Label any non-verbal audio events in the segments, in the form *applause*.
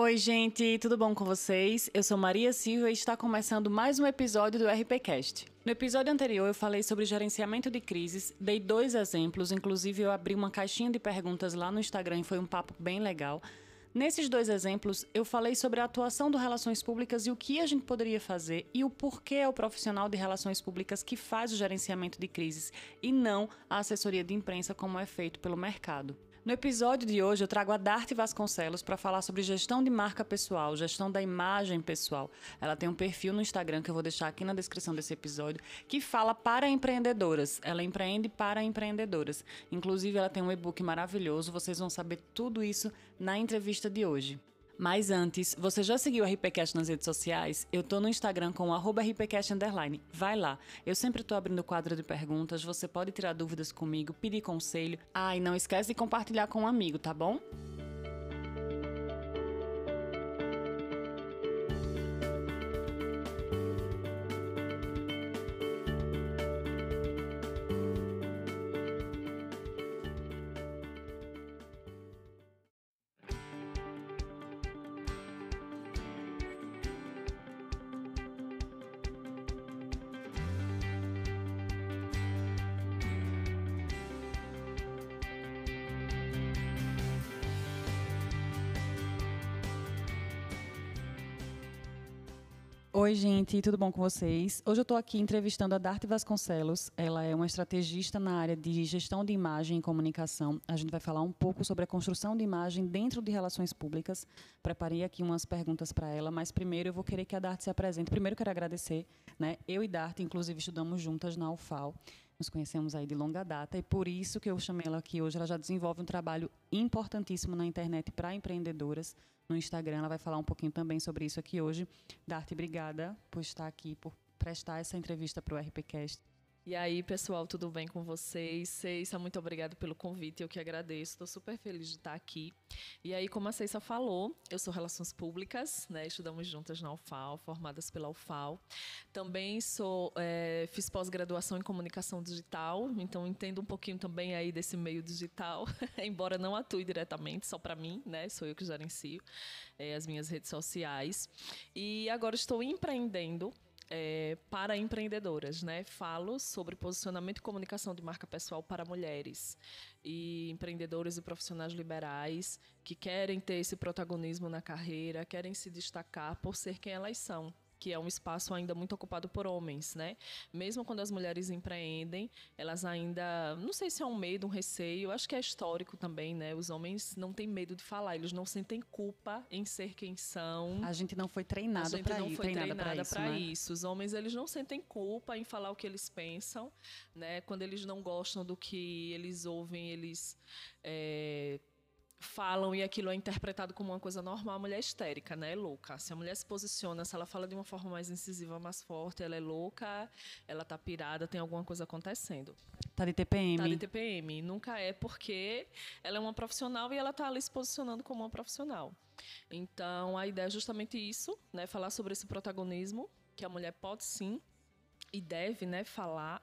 Oi, gente, tudo bom com vocês? Eu sou Maria Silva e está começando mais um episódio do RPCast. No episódio anterior eu falei sobre gerenciamento de crises, dei dois exemplos, inclusive eu abri uma caixinha de perguntas lá no Instagram e foi um papo bem legal. Nesses dois exemplos, eu falei sobre a atuação do Relações Públicas e o que a gente poderia fazer e o porquê é o profissional de Relações Públicas que faz o gerenciamento de crises e não a assessoria de imprensa como é feito pelo mercado. No episódio de hoje, eu trago a Darte Vasconcelos para falar sobre gestão de marca pessoal, gestão da imagem pessoal. Ela tem um perfil no Instagram que eu vou deixar aqui na descrição desse episódio, que fala para empreendedoras. Ela empreende para empreendedoras. Inclusive, ela tem um e-book maravilhoso. Vocês vão saber tudo isso na entrevista de hoje. Mas antes, você já seguiu o RPCast nas redes sociais? Eu tô no Instagram com RPCast Underline. Vai lá. Eu sempre tô abrindo quadro de perguntas, você pode tirar dúvidas comigo, pedir conselho. Ah, e não esquece de compartilhar com um amigo, tá bom? Oi, gente, tudo bom com vocês? Hoje eu estou aqui entrevistando a Darte Vasconcelos. Ela é uma estrategista na área de gestão de imagem e comunicação. A gente vai falar um pouco sobre a construção de imagem dentro de relações públicas. Preparei aqui umas perguntas para ela, mas primeiro eu vou querer que a Darte se apresente. Primeiro quero agradecer, né? Eu e Darte, inclusive, estudamos juntas na UFAL. Nos conhecemos aí de longa data e por isso que eu chamei ela aqui hoje. Ela já desenvolve um trabalho importantíssimo na internet para empreendedoras no Instagram. Ela vai falar um pouquinho também sobre isso aqui hoje. Darte, obrigada por estar aqui, por prestar essa entrevista para o RPCast. E aí, pessoal, tudo bem com vocês? Ceissa, muito obrigado pelo convite, eu que agradeço, estou super feliz de estar aqui. E aí, como a Ceissa falou, eu sou Relações Públicas, né? Estudamos juntas na UFAL, formadas pela UFAL. Também sou, é, fiz pós-graduação em Comunicação Digital, então entendo um pouquinho também aí desse meio digital, *laughs* embora não atue diretamente, só para mim, né? Sou eu que gerencio é, as minhas redes sociais. E agora estou empreendendo é, para empreendedoras, né? Falo sobre posicionamento e comunicação de marca pessoal para mulheres e empreendedores e profissionais liberais que querem ter esse protagonismo na carreira, querem se destacar por ser quem elas são que é um espaço ainda muito ocupado por homens, né? Mesmo quando as mulheres empreendem, elas ainda, não sei se é um medo, um receio, acho que é histórico também, né? Os homens não têm medo de falar, eles não sentem culpa em ser quem são. A gente não foi treinado para isso, foi treinada para isso, né? isso. Os homens eles não sentem culpa em falar o que eles pensam, né? Quando eles não gostam do que eles ouvem, eles é, falam e aquilo é interpretado como uma coisa normal, a mulher é histérica, né? É louca. Se a mulher se posiciona, se ela fala de uma forma mais incisiva, mais forte, ela é louca, ela tá pirada, tem alguma coisa acontecendo. Tá de TPM. Tá de TPM. Nunca é porque ela é uma profissional e ela tá ali se posicionando como uma profissional. Então, a ideia é justamente isso, né? Falar sobre esse protagonismo que a mulher pode sim e deve, né, falar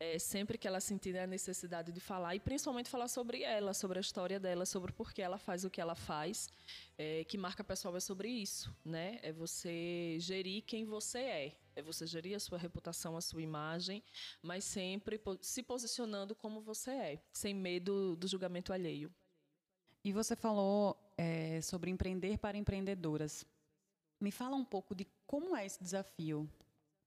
é, sempre que ela sentir a necessidade de falar e principalmente falar sobre ela, sobre a história dela, sobre por que ela faz o que ela faz, é, que marca pessoal é sobre isso, né? É você gerir quem você é, é você gerir a sua reputação, a sua imagem, mas sempre se posicionando como você é, sem medo do julgamento alheio. E você falou é, sobre empreender para empreendedoras. Me fala um pouco de como é esse desafio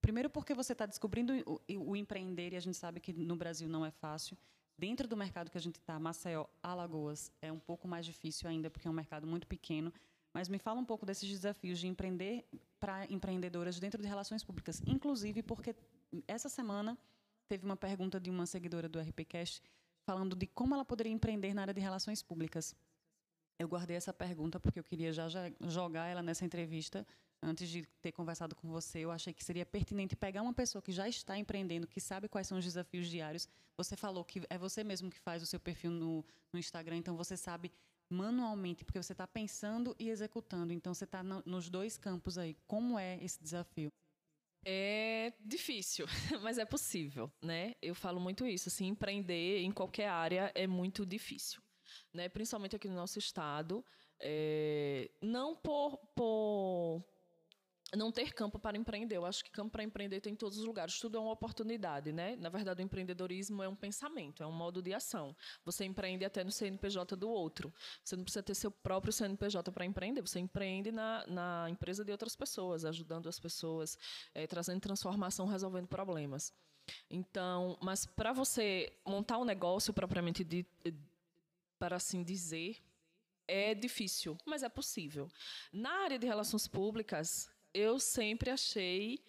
Primeiro porque você está descobrindo o, o, empreender e a gente sabe que no Brasil não é fácil. Dentro do mercado que a gente está, Maceió, Alagoas, é um pouco mais difícil ainda porque é um mercado muito pequeno. Mas me fala um pouco desses desafios de empreender para empreendedoras dentro de relações públicas. Inclusive porque essa semana teve uma pergunta de uma seguidora do RPCast falando de como ela poderia empreender na área de relações públicas. Eu guardei essa pergunta porque eu queria já, já jogar ela nessa entrevista antes de ter conversado com você, eu achei que seria pertinente pegar uma pessoa que já está empreendendo, que sabe quais são os desafios diários. Você falou que é você mesmo que faz o seu perfil no, no Instagram, então você sabe manualmente, porque você está pensando e executando. Então você está no, nos dois campos aí. Como é esse desafio? É difícil, *laughs* mas é possível, né? Eu falo muito isso, assim, empreender em qualquer área é muito difícil, né? Principalmente aqui no nosso estado, É, não por, por não ter campo para empreender. Eu acho que campo para empreender tem em todos os lugares. Tudo é uma oportunidade, né? Na verdade, o empreendedorismo é um pensamento, é um modo de ação. Você empreende até no CNPJ do outro. Você não precisa ter seu próprio CNPJ para empreender. Você empreende na, na empresa de outras pessoas, ajudando as pessoas, é, trazendo transformação, resolvendo problemas. Então, mas para você montar um negócio propriamente de, para assim dizer, é difícil, mas é possível. Na área de relações públicas, eu sempre achei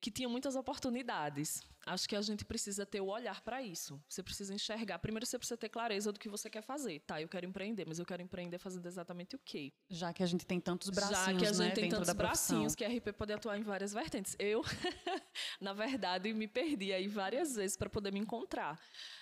que tinha muitas oportunidades. Acho que a gente precisa ter o olhar para isso. Você precisa enxergar. Primeiro, você precisa ter clareza do que você quer fazer. Tá, eu quero empreender, mas eu quero empreender fazendo exatamente o quê? Já que a gente tem tantos bracinhos, Já que a gente né, tem tantos bracinhos que a RP pode atuar em várias vertentes. Eu, *laughs* na verdade, me perdi aí várias vezes para poder me encontrar.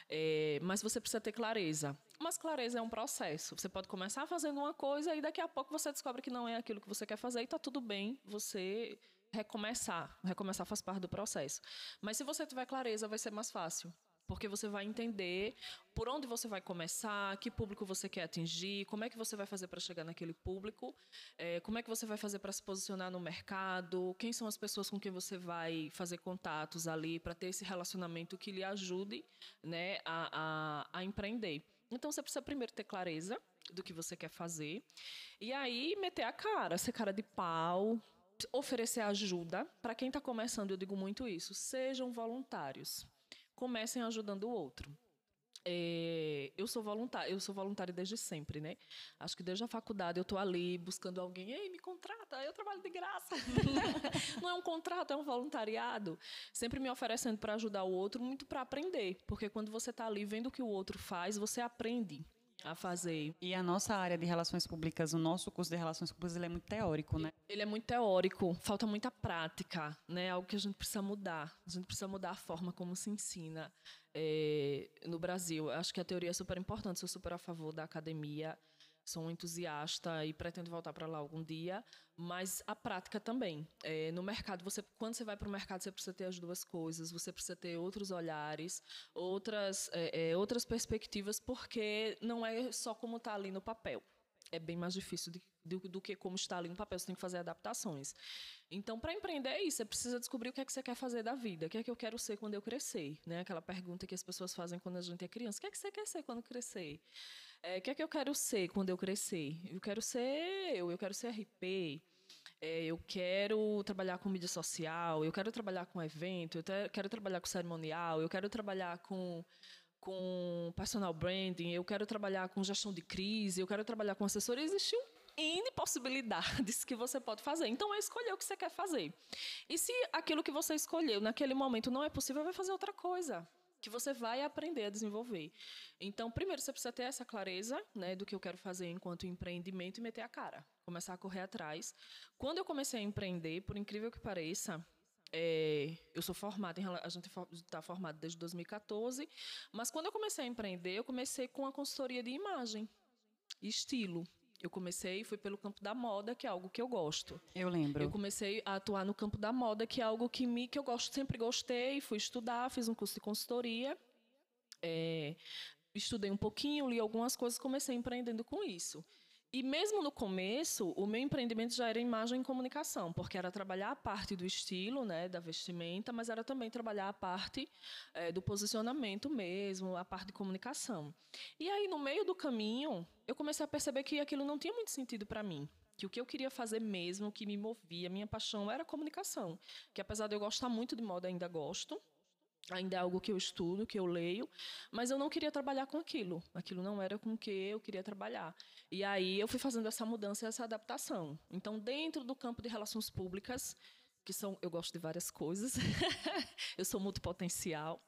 É, mas você precisa ter clareza. Mas clareza é um processo. Você pode começar fazendo uma coisa e daqui a pouco você descobre que não é aquilo que você quer fazer e está tudo bem. Você recomeçar. Recomeçar faz parte do processo. Mas se você tiver clareza, vai ser mais fácil porque você vai entender por onde você vai começar, que público você quer atingir, como é que você vai fazer para chegar naquele público, é, como é que você vai fazer para se posicionar no mercado, quem são as pessoas com quem você vai fazer contatos ali para ter esse relacionamento que lhe ajude né, a, a, a empreender. Então você precisa primeiro ter clareza do que você quer fazer e aí meter a cara, ser cara de pau, oferecer ajuda. Para quem está começando, eu digo muito isso: sejam voluntários comecem ajudando o outro. É, eu sou voluntária, eu sou voluntária desde sempre, né? Acho que desde a faculdade eu estou ali buscando alguém, ei, me contrata, eu trabalho de graça. *laughs* Não é um contrato, é um voluntariado. Sempre me oferecendo para ajudar o outro, muito para aprender, porque quando você está ali vendo o que o outro faz, você aprende a fazer. E a nossa área de relações públicas, o nosso curso de relações públicas, ele é muito teórico, né? Ele é muito teórico, falta muita prática, né? Algo que a gente precisa mudar. A gente precisa mudar a forma como se ensina é, no Brasil. Acho que a teoria é super importante, sou super a favor da academia sou um entusiasta e pretendo voltar para lá algum dia, mas a prática também. É, no mercado, você, quando você vai para o mercado, você precisa ter as duas coisas, você precisa ter outros olhares, outras, é, é, outras perspectivas, porque não é só como está ali no papel. É bem mais difícil de, do, do, que como está ali no papel, você tem que fazer adaptações. Então, para empreender é isso, você precisa descobrir o que é que você quer fazer da vida, o que é que eu quero ser quando eu crescer, né? Aquela pergunta que as pessoas fazem quando a gente é criança, o que é que você quer ser quando crescer? É, que é que eu quero ser quando eu crescer? Eu quero ser eu, eu quero ser RP, é, eu quero trabalhar com mídia social, eu quero trabalhar com evento, eu quero trabalhar com cerimonial, eu quero trabalhar com, com personal branding, eu quero trabalhar com gestão de crise, eu quero trabalhar com assessoria. Existe um N possibilidades que você pode fazer. Então, é escolher o que você quer fazer. E se aquilo que você escolheu naquele momento não é possível, vai fazer outra coisa que você vai aprender a desenvolver. Então, primeiro você precisa ter essa clareza, né, do que eu quero fazer enquanto empreendimento e meter a cara, começar a correr atrás. Quando eu comecei a empreender, por incrível que pareça, é, eu sou formada, em, a gente está formado desde 2014, mas quando eu comecei a empreender, eu comecei com a consultoria de imagem, estilo. Eu comecei, fui pelo campo da moda, que é algo que eu gosto. Eu lembro. Eu comecei a atuar no campo da moda, que é algo que me que eu gosto, sempre gostei, fui estudar, fiz um curso de consultoria. É, estudei um pouquinho, li algumas coisas, comecei empreendendo com isso. E mesmo no começo, o meu empreendimento já era imagem e comunicação, porque era trabalhar a parte do estilo, né, da vestimenta, mas era também trabalhar a parte é, do posicionamento mesmo, a parte de comunicação. E aí, no meio do caminho, eu comecei a perceber que aquilo não tinha muito sentido para mim que o que eu queria fazer mesmo, o que me movia, minha paixão era comunicação. Que apesar de eu gostar muito de moda, ainda gosto, ainda é algo que eu estudo, que eu leio, mas eu não queria trabalhar com aquilo. Aquilo não era com o que eu queria trabalhar. E aí eu fui fazendo essa mudança, essa adaptação. Então, dentro do campo de relações públicas, que são, eu gosto de várias coisas, *laughs* eu sou multipotencial.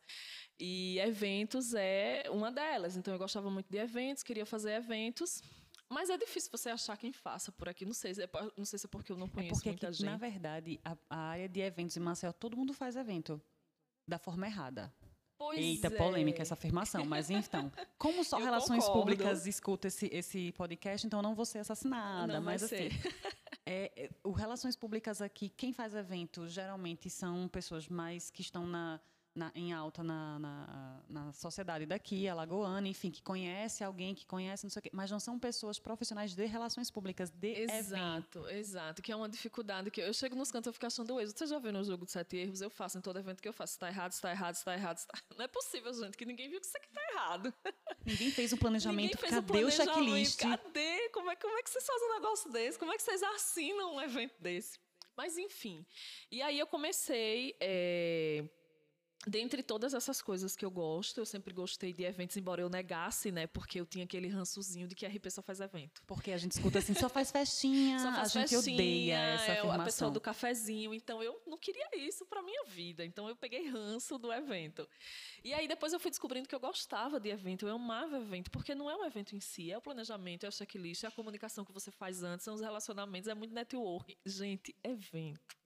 E eventos é uma delas. Então, eu gostava muito de eventos, queria fazer eventos. Mas é difícil você achar quem faça por aqui. Não sei, se é, não sei se é porque eu não é conheço é porque muita aqui, gente. Na verdade, a, a área de eventos em Marcel, todo mundo faz evento da forma errada. Pois Eita, é. polêmica essa afirmação. Mas então, como *laughs* só Eu Relações concordo. Públicas escuta esse, esse podcast, então não vou ser assassinada. Não mas assim, *laughs* é, é, o Relações Públicas aqui, quem faz evento geralmente são pessoas mais que estão na, na, em alta na, na, na, sociedade daqui, alagoana, enfim, que conhece alguém, que conhece não sei o quê, mas não são pessoas profissionais de relações públicas, de Exato, evento. exato, que é uma dificuldade que eu chego nos cantos e fico achando erro. Você já viu no jogo de sete erros? Eu faço em todo evento que eu faço. Está errado, está errado, está errado. Está... *laughs* Não é possível, gente, que ninguém viu que isso aqui está errado. *laughs* Ninguém fez um planejamento. fez Cadê um planejamento. o checklist? Cadê? Como é, como é que vocês fazem um negócio desse? Como é que vocês assinam um evento desse? Mas enfim. E aí eu comecei. É Dentre todas essas coisas que eu gosto, eu sempre gostei de eventos, embora eu negasse, né? Porque eu tinha aquele rançozinho de que a RP só faz evento. Porque a gente escuta assim, só faz festinha, só faz a gente festinha, odeia essa é, afirmação. A pessoa do cafezinho. Então eu não queria isso para minha vida. Então eu peguei ranço do evento. E aí depois eu fui descobrindo que eu gostava de evento, eu amava evento, porque não é um evento em si, é o planejamento, é o checklist, é a comunicação que você faz antes, são os relacionamentos, é muito network. Gente, evento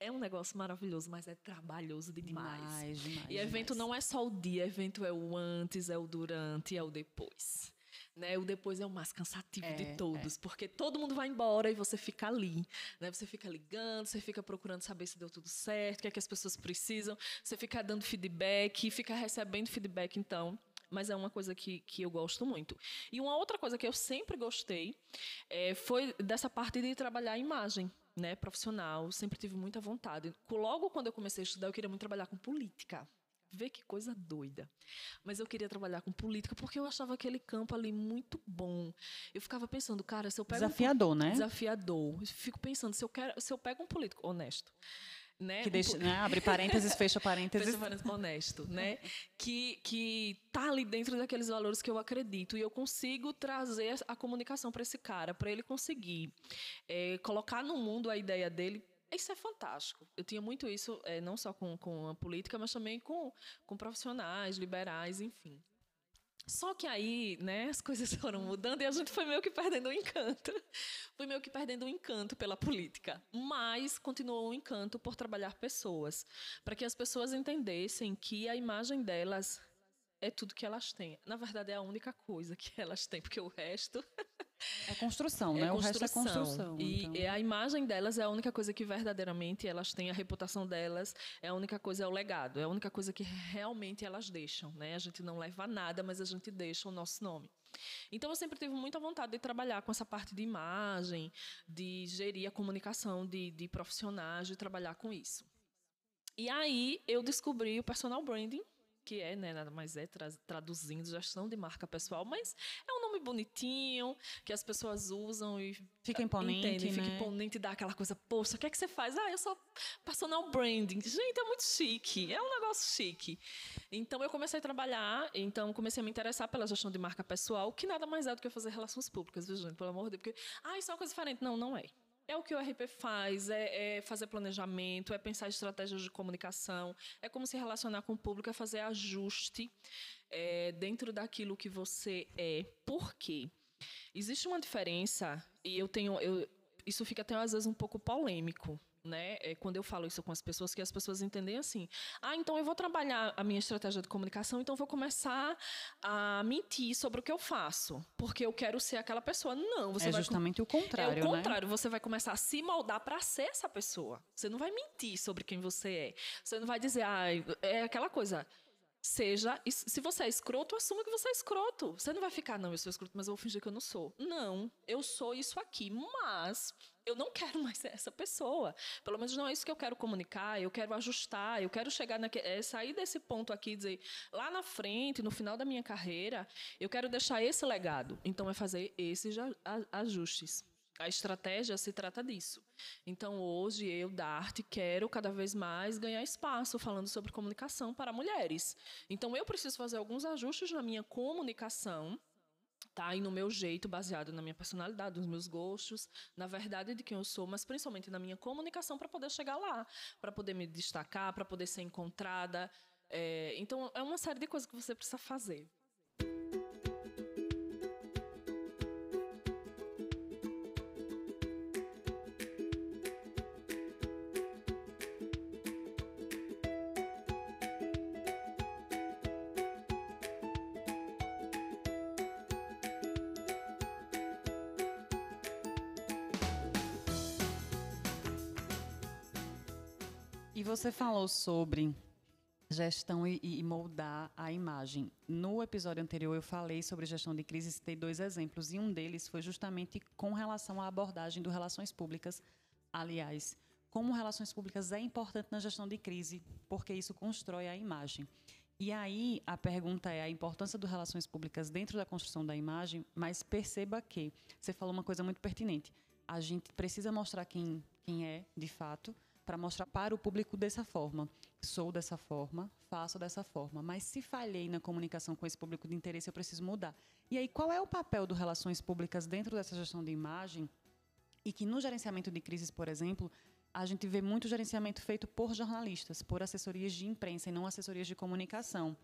é um negócio maravilhoso, mas é trabalhoso de demais. demais, demais e evento demais. não é só o dia, evento é o antes, é o durante, é o depois. Né? O depois é o mais cansativo é, de todos, é. porque todo mundo vai embora e você fica ali. Né? Você fica ligando, você fica procurando saber se deu tudo certo, o que é que as pessoas precisam, você fica dando feedback, fica recebendo feedback, então mas é uma coisa que, que eu gosto muito. E uma outra coisa que eu sempre gostei é, foi dessa parte de trabalhar a imagem né, profissional, sempre tive muita vontade. Logo quando eu comecei a estudar, eu queria muito trabalhar com política. Vê que coisa doida. Mas eu queria trabalhar com política porque eu achava aquele campo ali muito bom. Eu ficava pensando, cara, se eu pego desafiador, um, né? Desafiador. Eu fico pensando, se eu quero, se eu pego um político honesto, né? Que deixa, né? abre parênteses, fecha *laughs* parênteses. fecha parênteses, honesto, né? que, que tá ali dentro daqueles valores que eu acredito e eu consigo trazer a comunicação para esse cara, para ele conseguir é, colocar no mundo a ideia dele. Isso é fantástico. Eu tinha muito isso, é, não só com, com a política, mas também com, com profissionais, liberais, enfim. Só que aí, né, as coisas *laughs* foram mudando e a gente foi meio que perdendo o encanto. *laughs* Foi meio que perdendo o encanto pela política. Mas continuou o encanto por trabalhar pessoas. Para que as pessoas entendessem que a imagem delas é tudo que elas têm. Na verdade, é a única coisa que elas têm, porque o resto. É construção, é né? Construção. O resto é construção. E então. a imagem delas é a única coisa que verdadeiramente elas têm, a reputação delas é a única coisa, é o legado, é a única coisa que realmente elas deixam, né? A gente não leva nada, mas a gente deixa o nosso nome. Então eu sempre tive muita vontade de trabalhar com essa parte de imagem, de gerir a comunicação de, de profissionais, de trabalhar com isso. E aí eu descobri o personal branding, que é, né, nada mais é tra traduzindo gestão de marca pessoal, mas é um nome bonitinho que as pessoas usam e fica imponente, entende, né? fica imponente e dá aquela coisa, poxa, o que é que você faz? Ah, eu sou personal branding. Gente, é muito chique, é um negócio chique. Então eu comecei a trabalhar, então comecei a me interessar pela gestão de marca pessoal, que nada mais é do que fazer relações públicas, viu, gente? Pelo amor de Deus, porque ah, isso é uma coisa diferente. Não, não é. É o que o RP faz, é, é, fazer planejamento, é pensar estratégias de comunicação, é como se relacionar com o público, é fazer ajuste é, dentro daquilo que você é. Por quê? Existe uma diferença, e eu tenho. Eu, isso fica até às vezes um pouco polêmico, né? É quando eu falo isso com as pessoas, que as pessoas entendem assim: ah, então eu vou trabalhar a minha estratégia de comunicação, então eu vou começar a mentir sobre o que eu faço, porque eu quero ser aquela pessoa. Não, você é vai. justamente o contrário. É o contrário, né? você vai começar a se moldar para ser essa pessoa. Você não vai mentir sobre quem você é. Você não vai dizer, ah, é aquela coisa seja. Se você é escroto, assuma que você é escroto. Você não vai ficar, não, eu sou escroto, mas eu vou fingir que eu não sou. Não, eu sou isso aqui, mas eu não quero *laughs* mais ser essa pessoa. Pelo menos não é isso que eu quero comunicar, eu quero ajustar, eu quero chegar naquele, é, sair desse ponto aqui e dizer, lá na frente, no final da minha carreira, eu quero deixar esse legado. Então é fazer esses ajustes. A estratégia se trata disso. Então, hoje, eu, da arte, quero cada vez mais ganhar espaço falando sobre comunicação para mulheres. Então, eu preciso fazer alguns ajustes na minha comunicação tá? E no meu jeito, baseado na minha personalidade, nos meus gostos, na verdade de quem eu sou, mas principalmente na minha comunicação para poder chegar lá, para poder me destacar, para poder ser encontrada. É, então, é uma série de coisas que você precisa fazer. Você falou sobre Gestão e, e, moldar a imagem. No episódio anterior eu falei sobre gestão de crise citei dois exemplos, e um deles foi justamente com relação à abordagem do relações públicas. Aliás, como relações públicas é importante na gestão de crise, porque isso constrói a imagem. E aí a pergunta é a importância das relações públicas dentro da construção da imagem, mas perceba que você falou uma coisa muito pertinente. A gente precisa mostrar quem, quem é, de fato, para mostrar para o público dessa forma. Sou dessa forma, faço dessa forma. Mas se falhei na comunicação com esse público de interesse, eu preciso mudar. E aí, qual é o papel do relações públicas dentro dessa gestão de imagem? E que no gerenciamento de crises, por exemplo, a gente vê muito gerenciamento feito por jornalistas, por assessorias de imprensa e não assessorias de comunicação.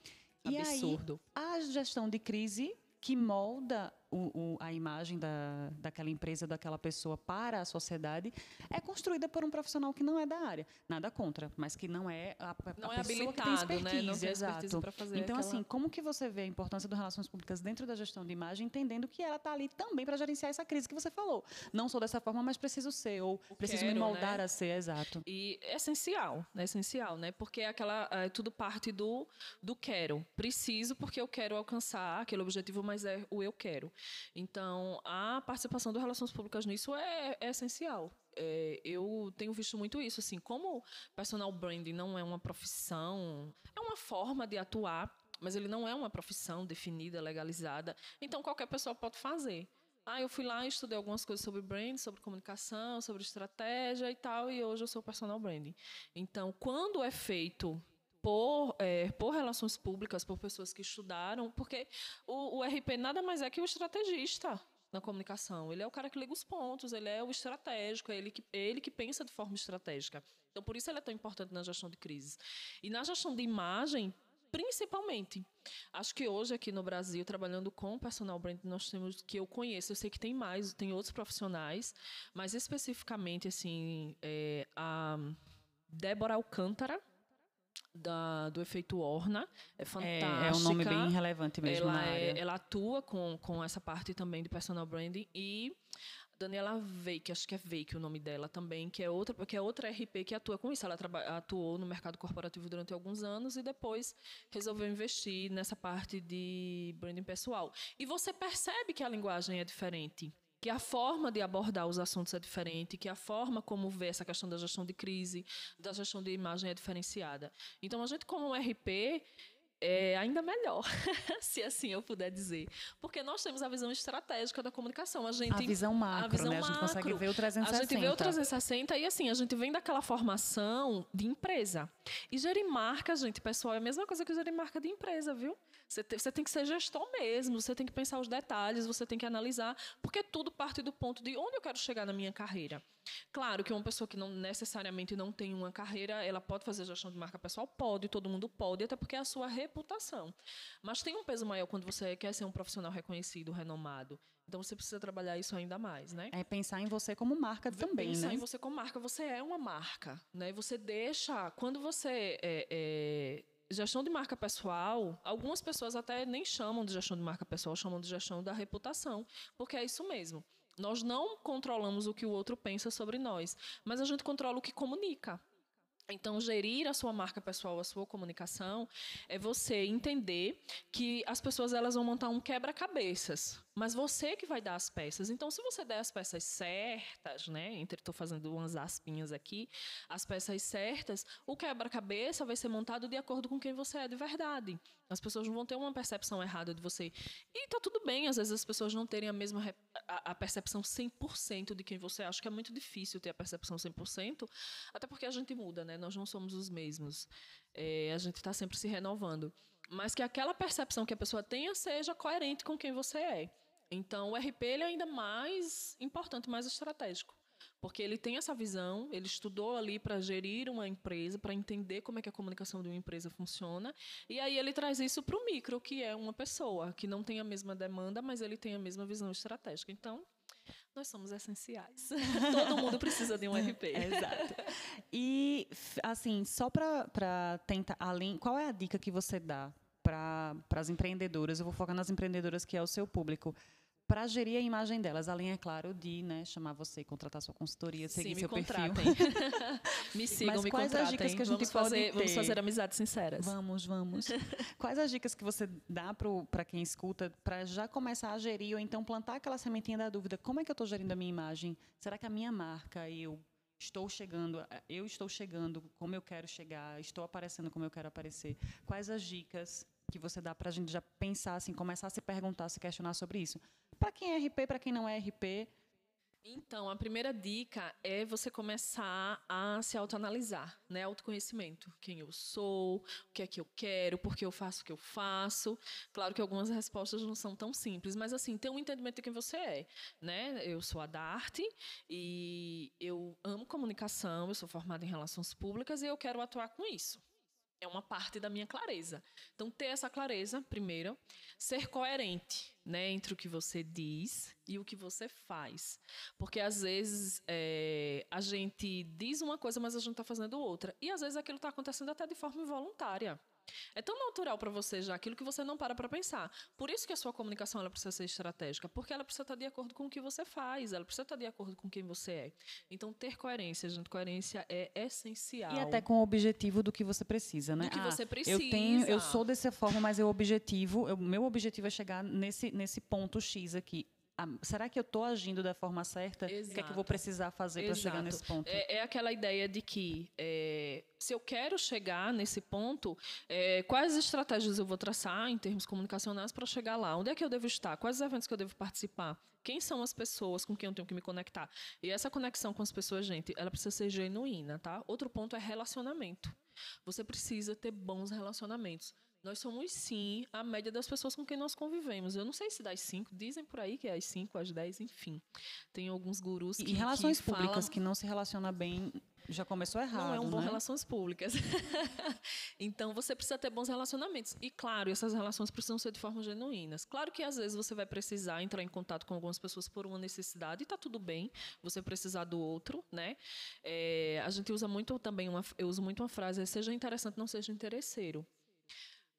Absurdo. E aí, a gestão de crise que molda o, o, a imagem da, daquela empresa, daquela pessoa para a sociedade, é construída por um profissional que não é da área. Nada contra, mas que não é a, a não é pessoa que tem expertise. Né? Não tem exato. fazer então, aquela... assim, como que você vê a importância das relações públicas dentro da gestão de imagem, entendendo que ela está ali também para gerenciar essa crise que você falou. Não sou dessa forma, mas preciso ser, ou preciso quero, me moldar né? a ser, exato. E é essencial, é essencial, né? Porque é aquela, é, tudo parte do, do quero. Preciso porque eu quero alcançar aquele objetivo, mas é o eu quero. Então, a participação das relações públicas nisso é, é essencial. É, eu tenho visto muito isso, assim, como personal branding não é uma profissão, é uma forma de atuar, mas ele não é uma profissão definida, legalizada. Então, qualquer pessoa pode fazer. Ah, eu fui lá e estudei algumas coisas sobre branding, sobre comunicação, sobre estratégia e tal, e hoje eu sou personal branding. Então, quando é feito por, é, por relações públicas, por pessoas que estudaram, porque o, o RP nada mais é que o estrategista na comunicação. Ele é o cara que liga os pontos, ele é o estratégico, é ele que, ele que pensa de forma estratégica. Então, por isso ele é tão importante na gestão de crises. E na gestão de imagem, principalmente. Acho que hoje aqui no Brasil, trabalhando com personal brand, nós temos que eu conheço, eu sei que tem mais, tem outros profissionais, mas especificamente assim, é, a Débora Alcântara, da, do efeito Orna. É fantástica. É, é um nome bem relevante mesmo ela na área. É, ela atua com, com essa parte também de personal branding e Daniela Veik, acho que é Veik o nome dela também, que é outra, que é outra RP que atua com isso. Ela atuou no mercado corporativo durante alguns anos e depois resolveu investir nessa parte de branding pessoal. E você percebe que a linguagem é diferente que a forma de abordar os assuntos é diferente, que a forma como vê essa questão da gestão de crise, da gestão de imagem é diferenciada. Então, a gente, como RP, é ainda melhor, *laughs* se assim eu puder dizer. Porque nós temos a visão estratégica da comunicação. A, gente, a visão macro, a visão né? A gente macro, consegue ver o 360. A gente vê o 360 e assim, a gente vem daquela formação de empresa. E gerir marca, gente, pessoal, é a mesma coisa que gerir marca de empresa, viu? Você tem, você tem que ser gestor mesmo, você tem que pensar os detalhes, você tem que analisar, porque tudo parte do ponto de onde eu quero chegar na minha carreira. Claro que uma pessoa que não necessariamente não tem uma carreira, ela pode fazer gestão de marca pessoal? Pode, todo mundo pode, até porque é a sua reputação. Mas tem um peso maior quando você quer ser um profissional reconhecido, renomado. Então você precisa trabalhar isso ainda mais, né? É pensar em você como marca também, pensar né? em você como marca. Você é uma marca, né? Você deixa, quando você é, é, gestão de marca pessoal, algumas pessoas até nem chamam de gestão de marca pessoal, chamam de gestão da reputação, porque é isso mesmo. Nós não controlamos o que o outro pensa sobre nós, mas a gente controla o que comunica. Então, gerir a sua marca pessoal, a sua comunicação, é você entender que as pessoas elas vão montar um quebra-cabeças, mas você que vai dar as peças. Então, se você der as peças certas, né, estou fazendo umas aspinhas aqui, as peças certas, o quebra-cabeça vai ser montado de acordo com quem você é de verdade. As pessoas não vão ter uma percepção errada de você. E tá tudo bem, às vezes as pessoas não terem a mesma a percepção 100% de quem você é. Acho que é muito difícil ter a percepção 100%, até porque a gente muda, né? Nós não somos os mesmos. É, a gente está sempre se renovando. Mas que aquela percepção que a pessoa tenha seja coerente com quem você é. Então, o RP ele é ainda mais importante, mais estratégico. Porque ele tem essa visão, ele estudou ali para gerir uma empresa, para entender como é que a comunicação de uma empresa funciona, e aí ele traz isso para o micro, que é uma pessoa que não tem a mesma demanda, mas ele tem a mesma visão estratégica. Então, nós somos essenciais. *laughs* Todo mundo precisa de um RP. Exato. E, assim, só para tentar, além, qual é a dica que você dá para as empreendedoras? Eu vou focar nas empreendedoras que é o seu público para gerir a imagem delas, além, é claro, de né, chamar você, contratar sua consultoria, seguir Sim, seu contratem. perfil. *laughs* me sigam, Mas me quais as contratem. dicas que a gente vamos pode fazer, Vamos ter? fazer amizades sinceras. Vamos, vamos. *laughs* Quais as dicas que você dá para quem escuta para já começar a gerir ou então plantar aquela sementinha da dúvida? Como é que eu estou gerindo a minha imagem? Será que a minha marca, eu estou chegando, eu estou chegando como eu quero chegar, estou aparecendo como eu quero aparecer? Quais as dicas que você dá para a gente já pensar, assim, começar a se perguntar, se questionar sobre isso? Para quem é RP, para quem não é RP, Então, a primeira dica é você começar a se autoanalisar, né? Autoconhecimento. Quem eu sou, o que é que eu quero, por que eu faço o que eu faço. Claro que algumas respostas não são tão simples, mas assim, ter um entendimento de quem você é, né? Eu sou a Darte e eu amo comunicação, eu sou formada em relações públicas e eu quero atuar com isso. É uma parte da minha clareza. Então, ter essa clareza, primeiro, ser coerente né, entre o que você diz e o que você faz. Porque, às vezes, é, a gente diz uma coisa, mas a gente está fazendo outra. E, às vezes, aquilo está acontecendo até de forma involuntária. É tão natural para você já aquilo que você não para para pensar. Por isso que a sua comunicação ela precisa ser estratégica, porque ela precisa estar de acordo com o que você faz, ela precisa estar de acordo com quem você é. Então, ter coerência, gente, coerência é essencial. E até com o objetivo do que você precisa, né? Do que Ah, você Eu precisa. tenho, eu sou dessa forma, mas o objetivo, o meu objetivo é chegar nesse, nesse ponto X aqui. Ah, será que eu estou agindo da forma certa? O que é que eu vou Exato. precisar fazer para chegar Exato. nesse ponto? É, é aquela ideia de que é, se eu quero chegar nesse ponto, é, quais estratégias eu vou traçar em termos comunicacionais para chegar lá? Onde é que eu devo estar? Quais os eventos que eu devo participar? Quem são as pessoas com quem eu tenho que me conectar? E essa conexão com as pessoas, gente, ela precisa ser genuína, tá? Outro ponto é relacionamento. Você precisa ter bons relacionamentos. Nós somos, sim, a média das pessoas com quem nós convivemos. Eu não sei se das cinco, dizem por aí que é as cinco, as dez, enfim. Tem alguns gurus que. E relações que públicas falam- que não se relaciona bem já começou errado, não é um bom né? relações públicas. *laughs* então você precisa ter bons relacionamentos. E claro, essas relações precisam ser de forma genuínas. Claro que às vezes você vai precisar entrar em contato com algumas pessoas por uma necessidade e tá tudo bem. Você precisar do outro, né? É, a gente usa muito também uma, eu uso muito uma frase: é, seja interessante, não seja interesseiro.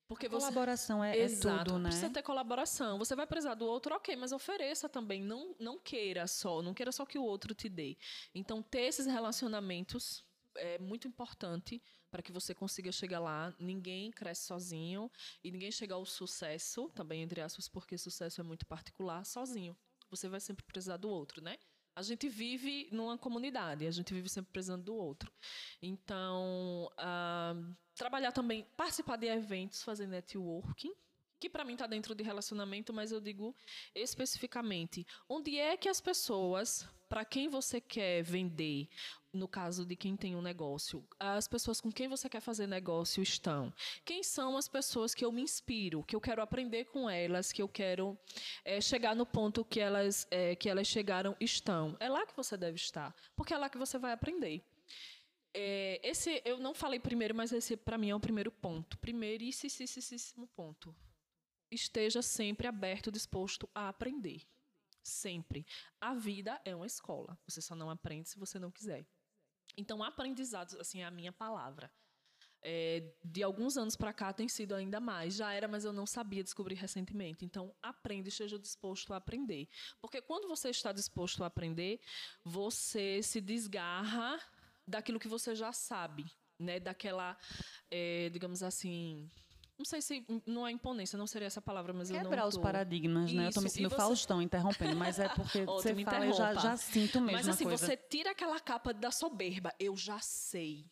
Porque você Colaboração é, é Exato, tudo, né? precisa ter colaboração. Você vai precisar do outro, ok, mas ofereça também. Não, não queira só, não queira só que o outro te dê. Então, ter esses relacionamentos é muito importante para que você consiga chegar lá. Ninguém cresce sozinho e ninguém chega ao sucesso, também entre aspas, porque sucesso é muito particular, sozinho. Você vai sempre precisar do outro, né? A gente vive numa comunidade, a gente vive sempre precisando do outro. Então, ah, trabalhar também, participar de eventos, fazer networking, que para mim está dentro de relacionamento, mas eu digo especificamente, onde é que as pessoas, para quem você quer vender, no caso de quem tem um negócio, as pessoas com quem você quer fazer negócio estão? Quem são as pessoas que eu me inspiro, que eu quero aprender com elas, que eu quero eh, chegar no ponto que elas, eh, que elas chegaram estão? É lá que você deve estar, porque é lá que você vai aprender. É, esse eu não falei primeiro, mas esse para mim é o primeiro ponto. Primeiríssimo ponto. Esteja sempre aberto, disposto a aprender. Sempre. A vida é uma escola. Você só não aprende se você não quiser. Então, aprendizado, assim, é a minha palavra. É, de alguns anos para cá tem sido ainda mais. Já era, mas eu não sabia descobrir recentemente. Então, aprenda esteja disposto a aprender. Porque quando você está disposto a aprender, você se desgarra daquilo que você já sabe, né? Daquela, é, digamos assim, não sei se não é imponência, não seria essa palavra, mas eu não Quebrar os tô- paradigmas, né? Eu tô me Isso, sentindo você- Faustão interrompendo, mas é porque *laughs* tu você me fala eu já, já sinto mesmo Mas assim, coisa. você tira aquela capa da soberba, eu já sei.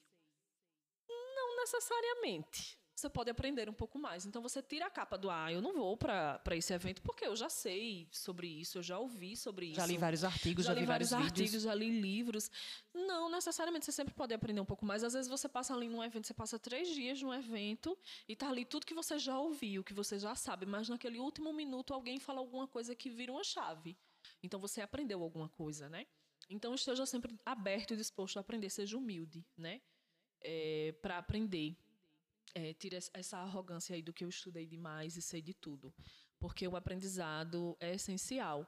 Não necessariamente. Você pode aprender um pouco mais. Então você tira a capa do ah, eu não vou para esse evento porque eu já sei sobre isso, eu já ouvi sobre isso. Já li vários artigos, já, já li vários, vários artigos, já li livros. Não, necessariamente você sempre pode aprender um pouco mais. Às vezes você passa ali num evento, você passa três dias num evento e tá ali tudo que você já ouviu, que você já sabe, mas naquele último minuto alguém fala alguma coisa que vira uma chave. Então você aprendeu alguma coisa, né? Então esteja sempre aberto e disposto a aprender, seja humilde, né? para aprender. É, tira es- essa arrogância aí do que eu estudei demais e sei de tudo. Porque o aprendizado é essencial.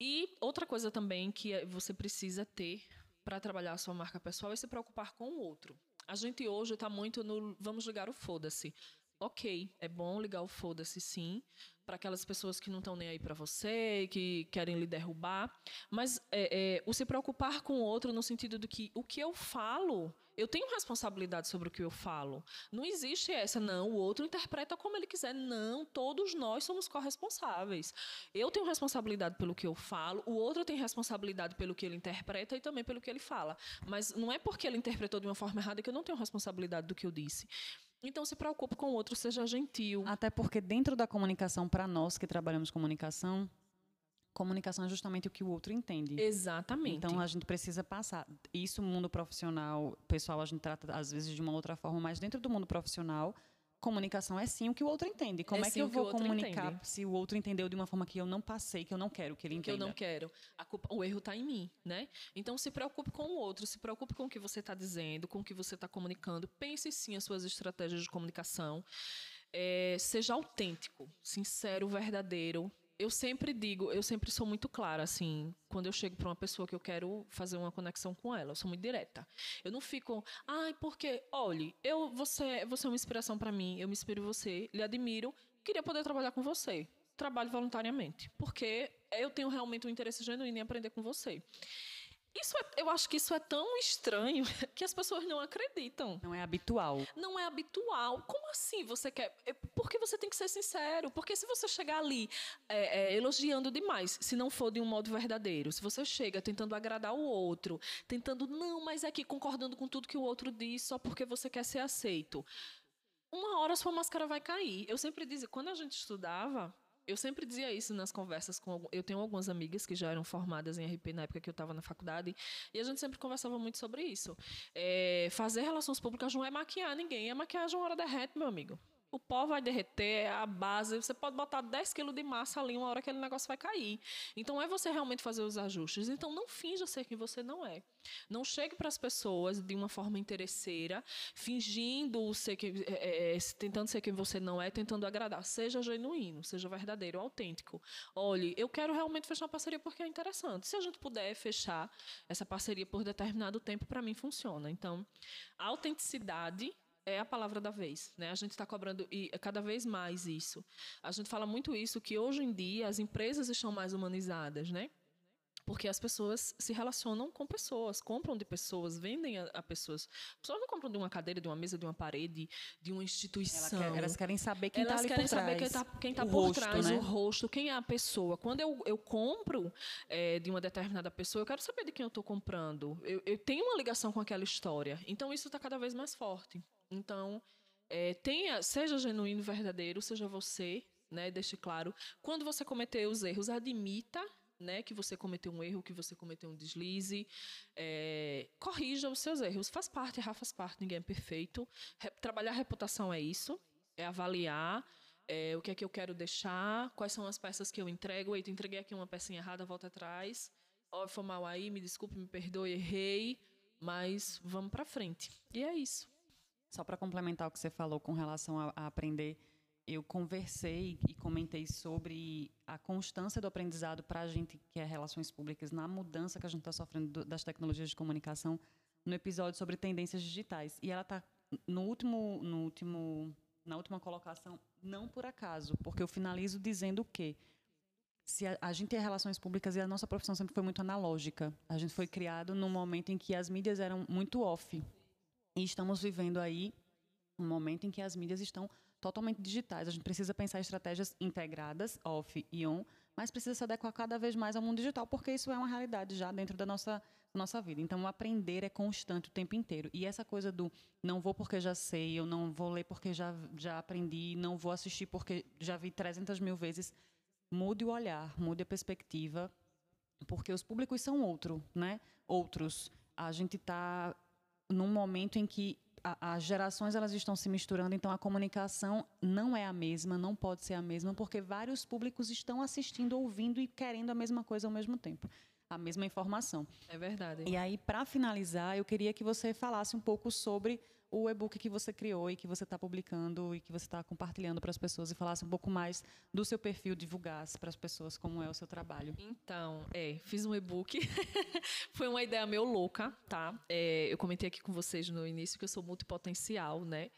E outra coisa também que é- você precisa ter para trabalhar a sua marca pessoal é se preocupar com o outro. A gente hoje está muito no vamos ligar o foda-se. Ok, é bom ligar o foda-se sim, para aquelas pessoas que não estão nem aí para você, que querem lhe derrubar, mas é, é, o se preocupar com o outro no sentido de que o que eu falo, eu tenho responsabilidade sobre o que eu falo. Não existe essa, não, o outro interpreta como ele quiser. Não, todos nós somos corresponsáveis. Eu tenho responsabilidade pelo que eu falo, o outro tem responsabilidade pelo que ele interpreta e também pelo que ele fala. Mas não é porque ele interpretou de uma forma errada que eu não tenho responsabilidade do que eu disse. Então se preocupe com o outro, seja gentil. Até porque dentro da comunicação, para nós que trabalhamos comunicação, comunicação é justamente o que o outro entende. Exatamente. Então a gente precisa passar. Isso, mundo profissional, pessoal, a gente trata às vezes de uma outra forma, mas dentro do mundo profissional, comunicação é sim o que o outro entende. Como é, é que eu vou comunicar entende. se o outro entendeu de uma forma que eu não passei, que eu não quero que ele entenda? Que eu não quero. Culpa, o erro está em mim, né? Então se preocupe com o outro, se preocupe com o que você está dizendo, com o que você está comunicando. Pense sim as suas estratégias de comunicação. É, seja autêntico, sincero, verdadeiro, eu sempre digo, eu sempre sou muito clara, assim, quando eu chego para uma pessoa que eu quero fazer uma conexão com ela, eu sou muito direta. Eu não fico, ai, porque, olhe, eu, você, você é uma inspiração para mim, eu me inspiro em você, lhe admiro, queria poder trabalhar com você. Trabalho voluntariamente, porque eu tenho realmente um interesse genuíno em aprender com você. Isso é, eu acho que isso é tão estranho *laughs* que as pessoas não acreditam. Não é habitual. Não é habitual. Como assim você quer? É, porque você tem que ser sincero. Porque se você chegar ali é, é, elogiando demais, se não for de um modo verdadeiro, se você chega tentando agradar o outro, tentando, não, mas é que concordando com tudo que o outro diz só porque você quer ser aceito, uma hora sua máscara vai cair. Eu sempre dizia, quando a gente estudava, eu sempre dizia isso nas conversas com. Eu tenho algumas amigas que já eram formadas em RP na época que eu estava na faculdade, e a gente sempre conversava muito sobre isso. É, fazer relações públicas não é maquiar ninguém, é maquiagem uma hora derrete, meu amigo o pó vai derreter, a base, você pode botar 10 quilos de massa ali, uma hora aquele negócio vai cair. Então é você realmente fazer os ajustes. Então não finja ser quem você não é. Não chegue para as pessoas de uma forma interesseira, fingindo ser que, é, é, tentando ser quem você não é, tentando agradar. Seja genuíno, seja verdadeiro, autêntico. Olhe, eu quero realmente fechar uma parceria porque é interessante. Se a gente puder fechar essa parceria por determinado tempo, para mim funciona. Então, autenticidade é a palavra da vez, né? A gente está cobrando e é cada vez mais isso. A gente fala muito isso que hoje em dia as empresas estão mais humanizadas, né? Porque as pessoas se relacionam com pessoas, compram de pessoas, vendem a, a pessoas. As pessoas não compram de uma cadeira, de uma mesa, de uma parede, de uma instituição. Ela quer, elas querem saber quem está por trás. Elas querem saber quem está tá por rosto, trás, né? o rosto, quem é a pessoa. Quando eu, eu compro é, de uma determinada pessoa, eu quero saber de quem eu estou comprando. Eu, eu tenho uma ligação com aquela história. Então, isso está cada vez mais forte. Então, é, tenha, seja genuíno verdadeiro, seja você, né? Deixe claro. Quando você cometer os erros, admita né, que você cometeu um erro, que você cometeu um deslize, é, corrija os seus erros. Faz parte, errar faz parte, ninguém é perfeito. Re trabalhar reputação é isso, é avaliar é, o que é que eu quero deixar, quais são as peças que eu entrego. Eita, entreguei aqui uma pecinha errada, volta atrás. Ó, foi mal aí, me desculpe, me perdoe, errei, mas vamos para frente. E é isso. Só para complementar o que você falou com relação a, a, aprender, eu conversei e comentei sobre a constância do aprendizado para a gente que é relações públicas na mudança que a gente está sofrendo do, das tecnologias de comunicação no episódio sobre tendências digitais. E ela está no último, no último, na última colocação, não por acaso, porque eu finalizo dizendo que se a, a, gente é relações públicas e a nossa profissão sempre foi muito analógica. A gente foi criado num momento em que as mídias eram muito off. E estamos vivendo aí um momento em que as mídias estão totalmente digitais. A gente precisa pensar estratégias integradas, off e on, mas precisa se adequar cada vez mais ao mundo digital, porque isso é uma realidade já dentro da nossa, nossa vida. Então, aprender é constante o tempo inteiro. E essa coisa do não vou porque já sei, eu não vou ler porque já, já aprendi, não vou assistir porque já vi 300 mil vezes, mude o olhar, mude a perspectiva, porque os públicos são outro, né? outros. A gente está num momento em que a, as gerações elas estão se misturando, então a comunicação não é a mesma, não pode ser a mesma, porque vários públicos estão assistindo, ouvindo e querendo a mesma coisa ao mesmo tempo, a mesma informação. É verdade. E aí, para finalizar, eu queria que você falasse um pouco sobre o e-book que você criou e que você está publicando e que você está compartilhando para as pessoas e falasse um pouco mais do seu perfil, divulgasse para as pessoas como é o seu trabalho. Então, é, fiz um e-book. *laughs* Foi uma ideia meio louca, tá? É, eu comentei aqui com vocês no início que eu sou multipotencial, né?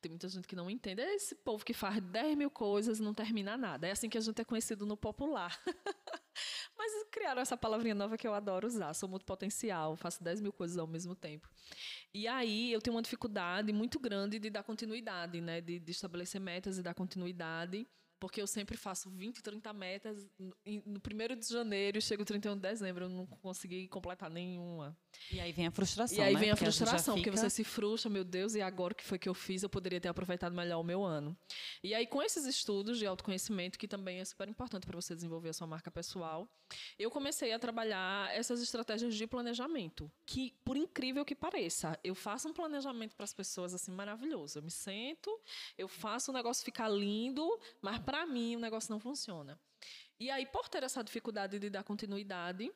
Tem muita gente que não entende. É esse povo que faz 10 mil coisas e não termina nada. É assim que a gente é conhecido no popular. *laughs* *laughs* Mas criaram essa palavrinha nova que eu adoro usar. Sou muito potencial, faço 10 mil coisas ao mesmo tempo. E aí eu tenho uma dificuldade muito grande de dar continuidade, né? De, de estabelecer metas e dar continuidade porque eu sempre faço 20, 30 metas no primeiro de janeiro e chego 31 de dezembro, eu não consegui completar nenhuma. E aí vem a frustração, E aí né? vem a Porque frustração, já porque fica- você se frustra, meu Deus, e agora o que foi que eu fiz? Eu poderia ter aproveitado melhor o meu ano. E aí, com esses estudos de autoconhecimento, que também é super importante para você desenvolver a sua marca pessoal, eu comecei a trabalhar essas estratégias de planejamento. Que, por incrível que pareça, eu faço um planejamento para as pessoas assim maravilhoso. Eu me sento, eu faço o negócio ficar lindo, mas para mim o negócio não funciona. E aí, por ter essa dificuldade de dar continuidade,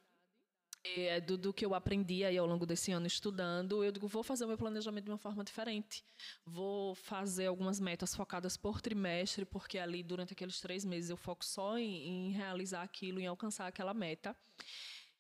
é, do, do que eu aprendi aí ao longo desse ano estudando, eu digo, vou fazer o meu planejamento de uma forma diferente. Vou fazer algumas metas focadas por trimestre, porque ali, durante aqueles três meses, eu foco só em, em realizar aquilo, em alcançar aquela meta.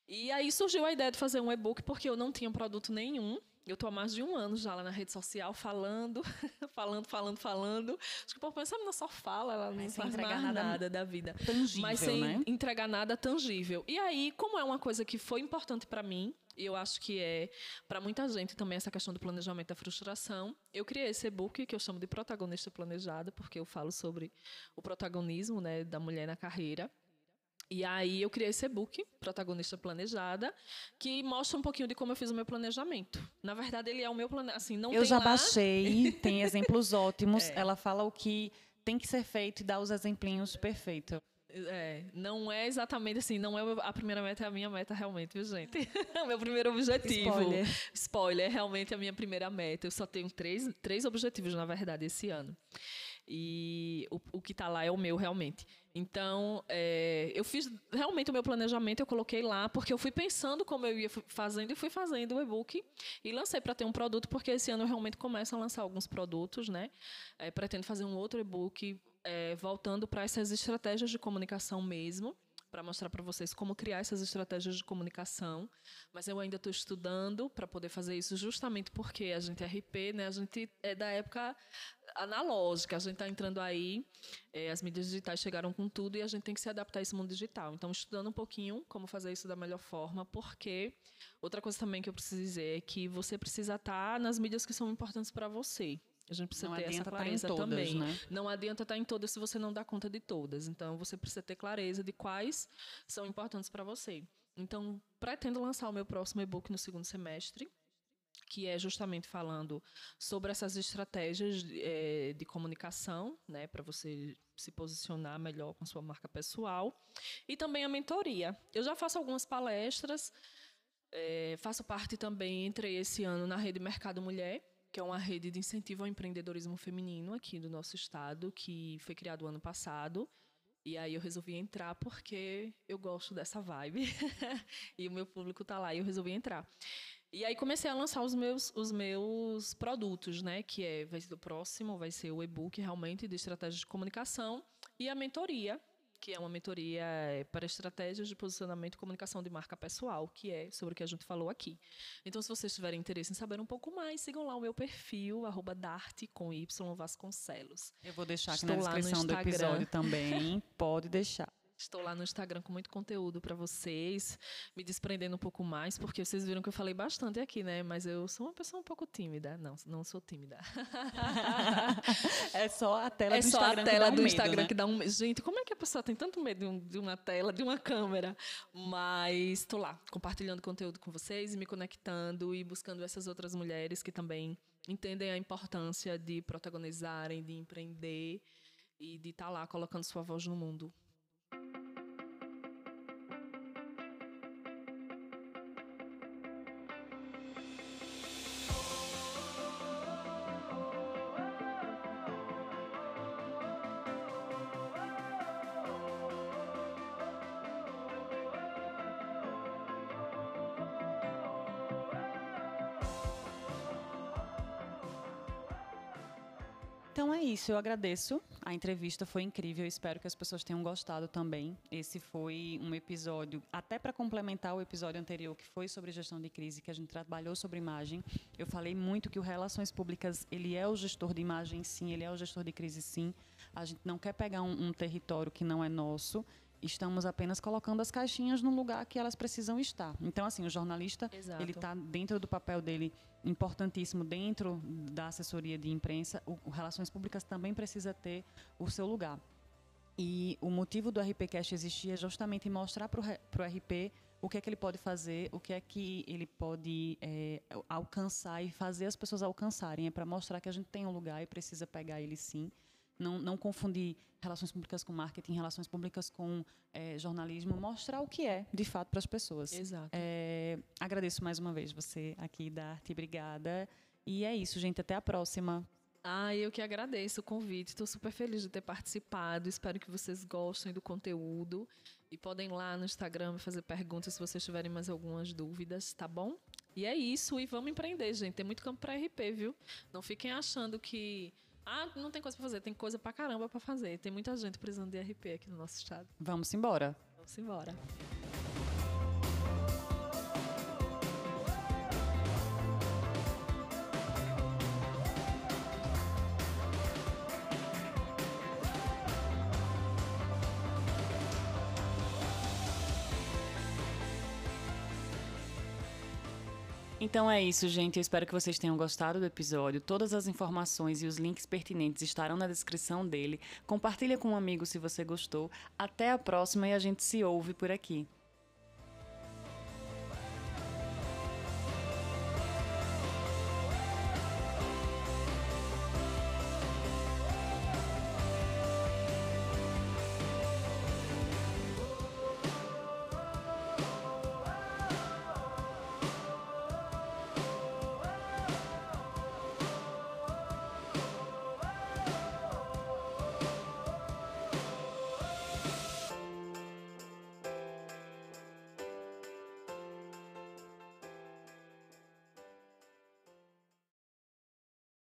E aí surgiu a ideia de fazer um e-book, porque eu não tinha produto nenhum. Eu estou há mais de um ano já lá na rede social falando, *laughs* falando, falando, falando. Acho que o povo pensa, "Essa menina só fala, ela não sem faz entregar mais nada nada da vida Tangível, mas sem né? entregar nada tangível. E aí, como é uma coisa que foi importante para mim, e eu acho que é para muita gente também essa questão do planejamento da frustração, eu criei esse e-book que eu chamo de protagonista planejada, porque eu falo sobre o protagonismo, né, da mulher na carreira. E aí eu criei esse e-book, Protagonista Planejada, que mostra um pouquinho de como eu fiz o meu planejamento. Na verdade, ele é o meu planejamento. Assim, não Eu já lá... baixei, *laughs* tem exemplos ótimos. É. Ela fala o que tem que ser feito e dá os exemplinhos perfeitos. É, não é exatamente assim, não é a primeira meta, é a minha meta realmente, viu, gente? *laughs* o meu primeiro objetivo. Spoiler. Spoiler, é realmente a minha primeira meta. Eu só tenho três, três objetivos, na verdade, esse ano. E o, o que está lá é o meu, realmente. Então, é, eu fiz realmente o meu planejamento, eu coloquei lá, porque eu fui pensando como eu ia fazendo e fui fazendo o e-book e lancei para ter um produto, porque esse ano eu realmente começo a lançar alguns produtos, né? É, pretendo fazer um outro e-book é, voltando para essas estratégias de comunicação mesmo, para mostrar para vocês como criar essas estratégias de comunicação. Mas eu ainda estou estudando para poder fazer isso, justamente porque a gente é RP, né? A gente é da época analógica, a gente está entrando aí, é, as mídias digitais chegaram com tudo e a gente tem que se adaptar a esse mundo digital. Então, estudando um pouquinho como fazer isso da melhor forma, porque outra coisa também que eu preciso dizer é que você precisa estar nas mídias que são importantes para você. A gente precisa Não ter essa tá clareza todas, também. né? Não adianta estar em todas se você não dá conta de todas. Então, você precisa ter clareza de quais são importantes para você. Então, pretendo lançar o meu próximo e-book no segundo semestre, que é justamente falando sobre essas estratégias de, eh, de comunicação, né, para você se posicionar melhor com sua marca pessoal, e também a mentoria. Eu já faço algumas palestras, eh, faço parte também, entrei esse ano na rede Mercado Mulher, que é uma rede de incentivo ao empreendedorismo feminino aqui do nosso estado, que foi criado ano passado. E aí eu resolvi entrar porque eu gosto dessa vibe. *laughs* e o meu público tá lá e eu resolvi entrar. E aí comecei a lançar os meus, os meus produtos, né? Que é, vai ser o próximo, vai ser o e-book realmente de estratégias de comunicação e a mentoria, que é uma mentoria eh, para estratégias de posicionamento e comunicação de marca pessoal, que é sobre o que a gente falou aqui. Então, se vocês tiverem interesse em saber um pouco mais, sigam lá o meu perfil, arroba Darte com Y Vasconcelos. Eu vou deixar aqui Estou na descrição do episódio também. *laughs* Pode deixar. Estou lá no Instagram com muito conteúdo para vocês, me desprendendo um pouco mais, porque vocês viram que eu falei bastante aqui, né? Mas eu sou uma pessoa um pouco tímida. Não, não sou tímida. *laughs* É só a tela é do só Instagram a que tela dá um do medo, Instagram né? que dá um. Gente, como é que a pessoa tem tanto medo de, um- uma tela, de uma câmera? Mas estou lá, compartilhando conteúdo com vocês me conectando e buscando essas outras mulheres que também entendem a importância de protagonizarem, de empreender e de estar lá colocando sua voz no mundo. Isso, eu agradeço. A entrevista foi incrível, espero que as pessoas tenham gostado também. Esse foi um episódio, até para complementar o episódio anterior, que foi sobre gestão de crise, que a gente trabalhou sobre imagem. Eu falei muito que o Relações Públicas, ele é o gestor de imagem, sim, ele é o gestor de crise, sim. A gente não quer pegar um, um território que não é nosso estamos apenas colocando as caixinhas no lugar que elas precisam estar. Então, assim, o jornalista Exato. ele está dentro do papel dele importantíssimo dentro da assessoria de imprensa. O, o Relações Públicas também precisa ter o seu lugar. E o motivo do RPcast existir é justamente mostrar para o RP o que é que ele pode fazer, o que é que ele pode é, alcançar e fazer as pessoas alcançarem. É para mostrar que a gente tem um lugar e precisa pegar ele sim não, não confundir relações públicas com marketing, relações públicas com é, jornalismo, mostrar o que é, de fato, para as pessoas. Exato. É, agradeço mais uma vez você aqui da Arte, obrigada. E é isso, gente, até a próxima. Ah, eu que agradeço o convite. Estou super feliz de ter participado. Espero que vocês gostem do conteúdo. E podem ir lá no Instagram fazer perguntas se vocês tiverem mais algumas dúvidas, tá bom? E é isso. E vamos empreender, gente. Tem muito campo para RP, viu? Não fiquem achando que ah, não tem coisa pra fazer. Tem coisa pra caramba pra fazer. Tem muita gente precisando de RP aqui no nosso estado. Vamos embora. Vamos embora. Então é isso, gente. Eu espero que vocês tenham gostado do episódio. Todas as informações e os links pertinentes estarão na descrição dele. Compartilha com um amigo se você gostou. Até a próxima e a gente se ouve por aqui.